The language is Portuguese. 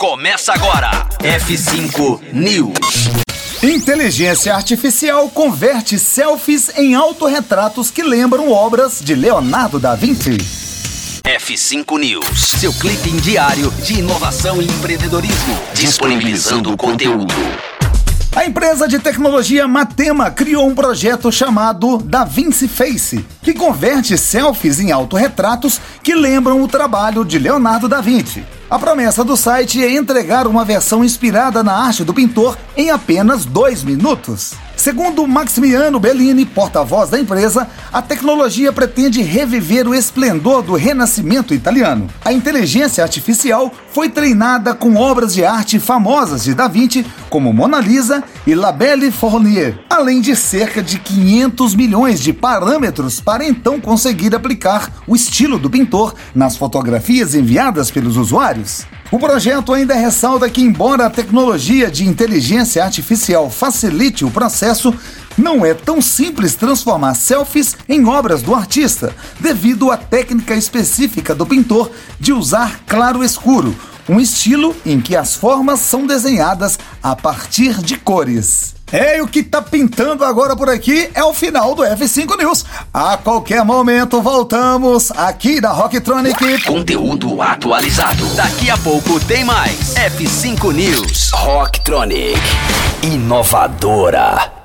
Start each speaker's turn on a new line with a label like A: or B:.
A: Começa agora. F5 News.
B: Inteligência artificial converte selfies em autorretratos que lembram obras de Leonardo da Vinci.
A: F5 News, seu clipe diário de inovação e empreendedorismo, disponibilizando o conteúdo.
B: A empresa de tecnologia Matema criou um projeto chamado Da Vinci Face, que converte selfies em autorretratos que lembram o trabalho de Leonardo da Vinci. A promessa do site é entregar uma versão inspirada na arte do pintor em apenas dois minutos. Segundo Maximiano Bellini, porta-voz da empresa, a tecnologia pretende reviver o esplendor do renascimento italiano. A inteligência artificial foi treinada com obras de arte famosas de Da Vinci, como Mona Lisa e La Belle Fournier, além de cerca de 500 milhões de parâmetros para então conseguir aplicar o estilo do pintor nas fotografias enviadas pelos usuários. O projeto ainda ressalta que, embora a tecnologia de inteligência artificial facilite o processo, não é tão simples transformar selfies em obras do artista, devido à técnica específica do pintor de usar claro escuro, um estilo em que as formas são desenhadas a partir de cores. É, e o que tá pintando agora por aqui é o final do F5 News. A qualquer momento voltamos aqui da Rocktronic.
A: Conteúdo atualizado. Daqui a pouco tem mais. F5 News. Rocktronic. Inovadora.